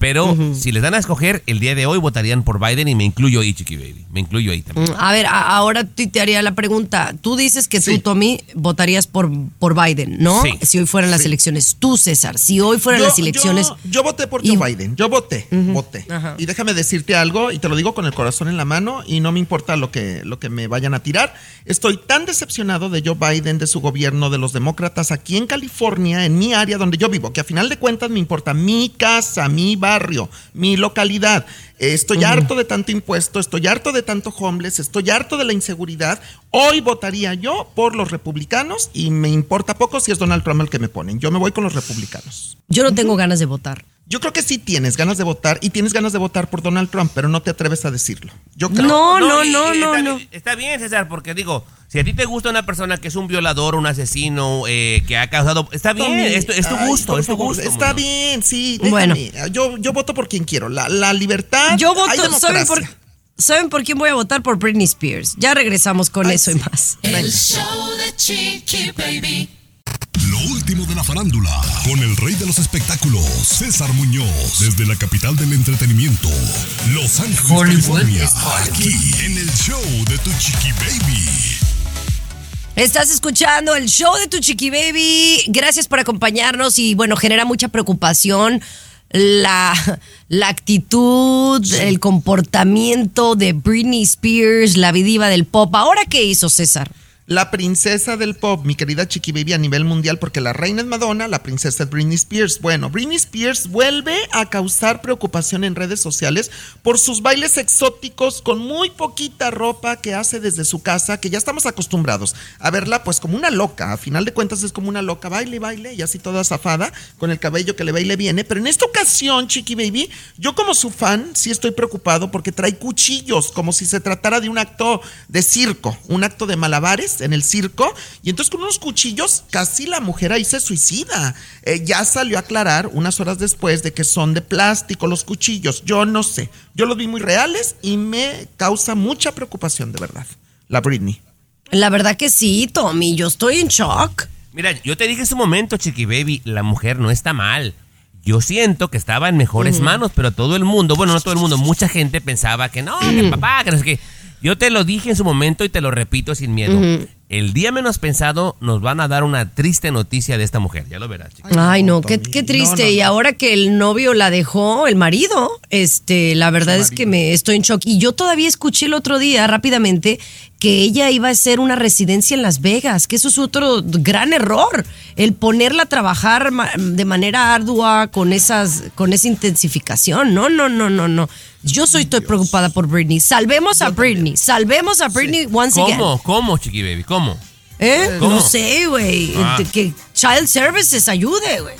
pero si les dan a escoger, el día de hoy votarían por Biden y me incluyo ahí, Chiqui Baby. Me incluyo ahí también. A ver, a- ahora te te haría la pregunta. Tú dices que Sí. tú, Tommy, votarías por, por Biden, ¿no? Sí. Si hoy fueran las Sí. elecciones. Tú, César, si hoy fueran Yo- las elecciones... Yo, yo voté por y- Joe Biden. Yo voté, voté. Ajá. Y déjame decirte algo, y te lo digo con el corazón en la mano, y no me importa lo que, lo que me vayan a tirar. Estoy tan decepcionado de Joe Biden, de su gobierno, de los demócratas aquí en California, en mi área donde yo vivo, que a final de cuentas me importa mi casa, mi barrio, mi localidad. Estoy harto de tanto impuesto, estoy harto de tanto homeless, estoy harto de la inseguridad. Hoy votaría yo por los republicanos y me importa poco si es Donald Trump el que me ponen. Yo me voy con los republicanos. Yo no tengo ganas de votar. Yo creo que sí tienes ganas de votar y tienes ganas de votar por Donald Trump, pero no te atreves a decirlo. Yo creo. No, no, no, no, está, no. Está bien, César, porque digo, si a ti te gusta una persona que es un violador, un asesino, eh, que ha causado... Está bien, Tommy, es tu, es tu ay, gusto, es tu favor, gusto. Está mano. bien, sí. Bueno. Yo, yo voto por quien quiero. La, la libertad. Yo hay voto, ¿saben por, ¿saben por quién voy a votar? Por Britney Spears. Ya regresamos con Ay, eso y más. El show de Chiqui Baby. De la farándula, con el rey de los espectáculos, César Muñoz, desde la capital del entretenimiento, Los Ángeles, California, aquí en el show de tu chiqui baby. Estás escuchando el show de tu chiqui baby. Gracias por acompañarnos y bueno, genera mucha preocupación la, la actitud, el comportamiento de Britney Spears, la vidiva del pop. ¿Ahora qué hizo César? La princesa del pop, mi querida Chiqui Baby a nivel mundial, porque la reina es Madonna, la princesa es Britney Spears. Bueno, Britney Spears vuelve a causar preocupación en redes sociales por sus bailes exóticos con muy poquita ropa que hace desde su casa, que ya estamos acostumbrados a verla pues como una loca. A final de cuentas es como una loca, baile, baile, y así toda zafada, con el cabello que le va y le viene. Pero en esta ocasión, Chiqui Baby, yo como su fan sí estoy preocupado porque trae cuchillos, como si se tratara de un acto de circo, un acto de malabares en el circo. Y entonces con unos cuchillos casi la mujer ahí se suicida. Eh, ya salió a aclarar unas horas después de que son de plástico los cuchillos. Yo no sé. Yo los vi muy reales y me causa mucha preocupación, de verdad. La Britney. La verdad que sí, Tommy, yo estoy en shock. Mira, yo te dije en su momento, Chiqui Baby, la mujer no está mal. Yo siento que estaba en mejores manos, pero todo el mundo, bueno, no todo el mundo, mucha gente pensaba que no, que papá, que no sé qué. Yo te lo dije en su momento y te lo repito sin miedo. El día menos pensado nos van a dar una triste noticia de esta mujer. Ya lo verás, chiqui. Ay, no, qué, qué triste. no, Y ahora que el novio la dejó, el marido, este, la verdad es que me estoy en shock. Y yo todavía escuché el otro día rápidamente que ella iba a hacer una residencia en Las Vegas, que eso es otro gran error, el ponerla a trabajar de manera ardua con esas, con esa intensificación. No, no, no, no, no. Yo soy estoy preocupada por Britney. Salvemos a Britney, salvemos a Britney once again. ¿Cómo? ¿Cómo, Chiqui Baby? ¿Cómo? ¿Eh? ¿Cómo? No sé, güey. Ah. Que Child Services ayude, güey.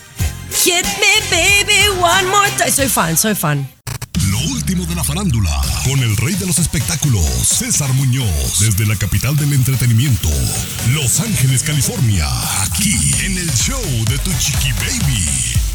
Hit me, baby, one more time. Soy fan, soy fan. De la la farándula, con el rey de los espectáculos, César Muñoz, desde la capital del entretenimiento, Los Ángeles, California, aquí en el show de Tu Chiqui Baby.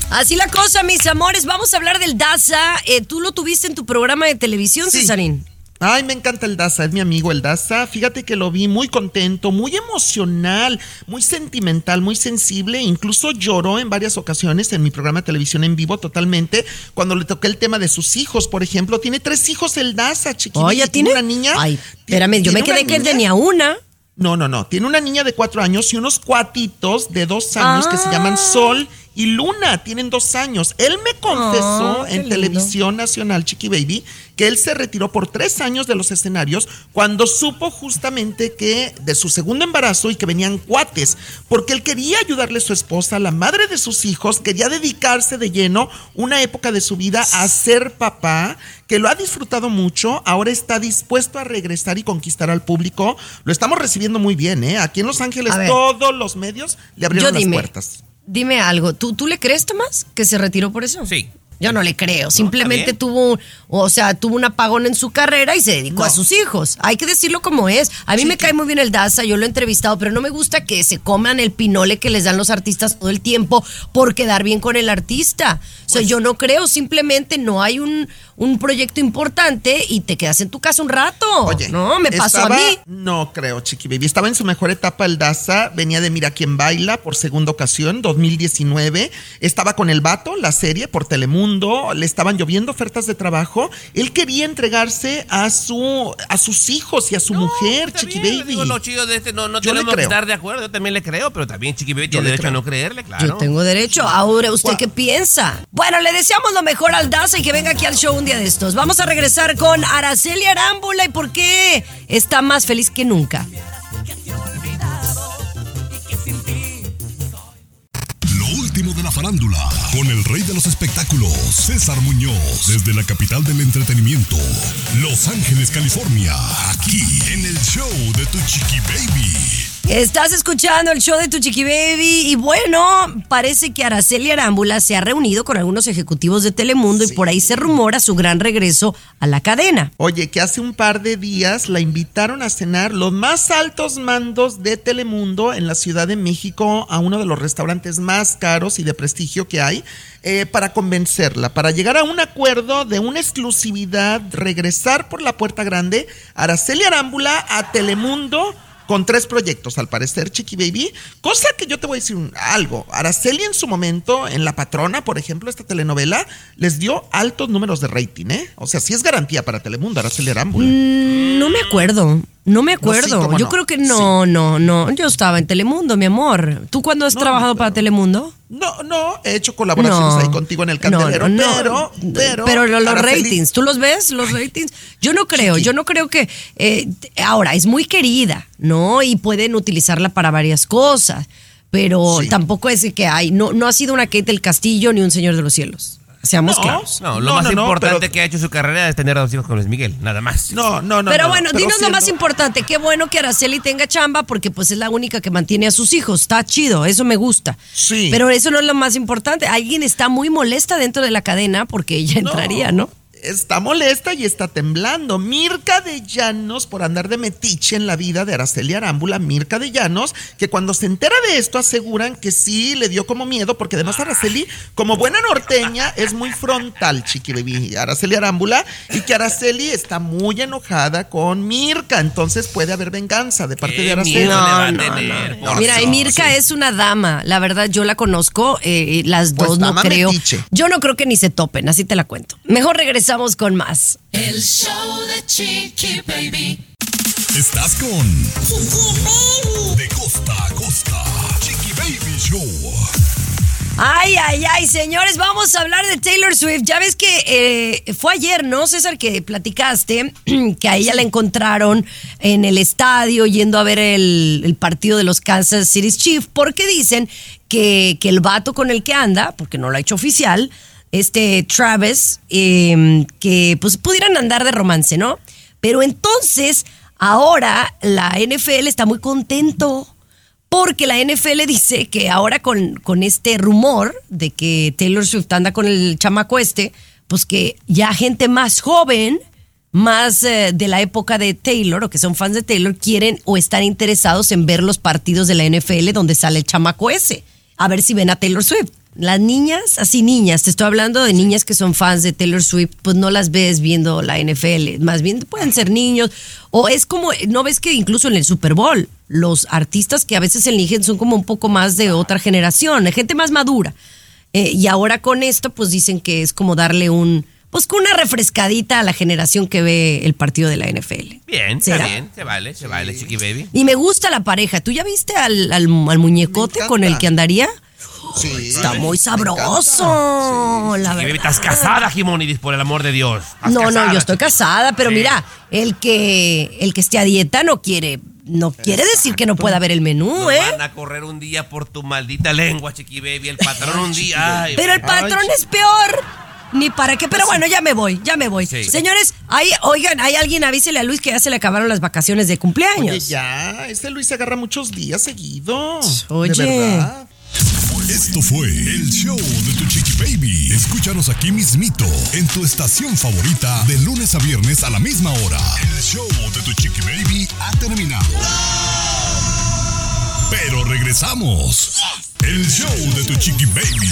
Así la cosa, mis amores. Vamos a hablar del Daza. Eh, Tú lo tuviste en tu programa de televisión, Sí. Cesarín. Ay, me encanta el Daza, es mi amigo el Daza. Fíjate que lo vi muy contento, muy emocional, muy sentimental, muy sensible. Incluso lloró en varias ocasiones en mi programa de televisión en vivo totalmente cuando le toqué el tema de sus hijos, por ejemplo. Tiene tres hijos el Daza, chiquitito. ¿ya tiene? una niña. Ay, espérame, yo me quedé que él tenía una. No, no, no. Tiene una niña de cuatro años y unos cuatitos de dos años que se Ah. llaman Sol y Luna. Tienen dos años. Él me confesó en televisión nacional, Chiqui Baby, que él se retiró por tres años de los escenarios cuando supo justamente que de su segundo embarazo y que venían cuates, porque él quería ayudarle a su esposa, la madre de sus hijos, quería dedicarse de lleno una época de su vida a ser papá, que lo ha disfrutado mucho, ahora está dispuesto a regresar y conquistar al público. Lo estamos recibiendo muy bien, ¿eh? Aquí en Los Ángeles todos los medios le abrieron las dime. puertas. Dime algo. ¿Tú, ¿Tú le crees, Tomás, que se retiró por eso? Sí. Yo no le creo. Simplemente tuvo, o sea, tuvo un apagón en su carrera y se dedicó a sus hijos. Hay que decirlo como es. A mí me cae muy bien el Daza, yo lo he entrevistado, pero no me gusta que se coman el pinole que les dan los artistas todo el tiempo por quedar bien con el artista. O sea, yo no creo, simplemente no hay un, un proyecto importante y te quedas en tu casa un rato. Oye, no, me pasó estaba- a mí. No creo, Chiqui Baby. Estaba en su mejor etapa el Daza, venía de Mira quién baila por segunda ocasión, 2019. Estaba con el vato, la serie por Telemundo, le estaban lloviendo ofertas de trabajo. Él quería entregarse a su a sus hijos y a su mujer, Chiqui bien, Baby. digo, lo chido de este, no, no Yo le tenemos que creo. estar de acuerdo, yo también le creo, pero también Chiqui Baby Yo tiene derecho a no creerle, claro. Yo tengo derecho. Ahora, ¿usted qué piensa? Bueno, le deseamos lo mejor al Daza y que venga aquí al show día de estos. Vamos a regresar con Araceli Arámbula y por qué está más feliz que nunca. Lo último de la farándula, con el rey de los espectáculos, César Muñoz, desde la capital del entretenimiento, Los Ángeles, California, aquí en el show de Tu Chiqui Baby. Estás escuchando el show de Tu Chiqui Baby y bueno, parece que Araceli Arámbula se ha reunido con algunos ejecutivos de Telemundo y por ahí se rumora su gran regreso a la cadena. Oye, que hace un par de días la invitaron a cenar los más altos mandos de Telemundo en la Ciudad de México a uno de los restaurantes más caros y de prestigio que hay eh, para convencerla, para llegar a un acuerdo de una exclusividad, regresar por la puerta grande, Araceli Arámbula a Telemundo con tres proyectos, al parecer, Chiqui Baby. Cosa que yo te voy a decir algo. Araceli en su momento, en La Patrona, por ejemplo, esta telenovela, les dio altos números de rating, ¿eh? O sea, sí es garantía para Telemundo, Araceli Arámbula. Mm, No me acuerdo, no me acuerdo. Yo no. creo que no, no, no. Yo estaba en Telemundo, mi amor. ¿Tú cuándo has No, trabajado para Telemundo? No, no, he hecho colaboraciones ahí contigo en el candelero, pero, pero, Pero lo- los ratings, ¿tú los ves? Los ratings. Yo no creo, Chiqui. yo no creo que. eh, ahora, es muy querida, ¿no? Y pueden utilizarla para varias cosas. Pero Sí. tampoco es que hay. No, no ha sido una Kate del Castillo ni un Señor de los Cielos. Seamos No, claros. No, lo No, más no, no, importante pero- que ha hecho su carrera es tener a dos hijos con Luis Miguel, nada más. No, no, no. pero no, bueno, pero dinos lo más importante. Qué bueno que Araceli tenga chamba porque pues es la única que mantiene a sus hijos. Está chido, eso me gusta. Sí. Pero eso no es lo más importante. Alguien está muy molesta dentro de la cadena porque ella entraría, ¿no? Está molesta y está temblando. Mirka de Llanos, por andar de metiche en la vida de Araceli Arámbula, Mirka de Llanos, que cuando se entera de esto aseguran que sí le dio como miedo, porque además Araceli, como buena norteña, es muy frontal, chiqui Araceli Arámbula, y que Araceli está muy enojada con Mirka, entonces puede haber venganza de parte de Araceli. no, tener, no. Mira, y no, Mirka sí. es una dama. La verdad, yo la conozco. eh, las Pues dos no creo. metiche. Yo no creo que ni se topen, así te la cuento. Mejor regresamos con más. El show de Chiqui Baby. Estás con De costa a costa, Chiqui Baby Show. Ay, ay, ay, señores, vamos a hablar de Taylor Swift. Ya ves que eh, fue ayer, ¿no, César? Que platicaste que a ella la encontraron en el estadio yendo a ver el, el partido de los Kansas City Chiefs, porque dicen que, que el vato con el que anda, porque no lo ha hecho oficial, este Travis, eh, que pues pudieran andar de romance, ¿no? Pero entonces, ahora la NFL está muy contento porque la NFL dice que ahora con, con este rumor de que Taylor Swift anda con el chamaco este, pues que ya gente más joven, más eh, de la época de Taylor o que son fans de Taylor, quieren o están interesados en ver los partidos de la NFL donde sale el chamaco ese. A ver si ven a Taylor Swift. Las niñas, así niñas, te estoy hablando de niñas que son fans de Taylor Swift, pues no las ves viendo la NFL, más bien pueden ser niños, o es como, no ves que incluso en el Super Bowl, los artistas que a veces eligen son como un poco más de otra generación, gente más madura. Eh, y ahora con esto, pues dicen que es como darle un, pues con una refrescadita a la generación que ve el partido de la NFL. Bien, ¿Será? está bien, se vale, se vale, chiqui baby. Y me gusta la pareja. ¿Tú ya viste al, al- al muñecote con el que andaría? Sí. Está muy sabroso, la verdad. estás casada, Jimonidis, por el amor de Dios. Estás No, no, yo estoy casada, pero mira, el que el que esté a dieta no quiere no quiere decir que no pueda ver el menú, Nos ¿eh? van a correr un día por tu maldita lengua, chiqui baby. El patrón un día. Ay, Pero el patrón es peor. Ni para qué, pero bueno, ya me voy, ya me voy. Sí. Señores, hay, oigan, hay alguien, avísele a Luis que ya se le acabaron las vacaciones de cumpleaños. Oye, ya, este Luis se agarra muchos días seguidos. Oye. De verdad. Esto fue el show de tu chiqui baby. Escúchanos aquí mismito en tu estación favorita de lunes a viernes a la misma hora. El show de tu chiqui baby ha terminado. Pero regresamos. El show de tu chiqui baby.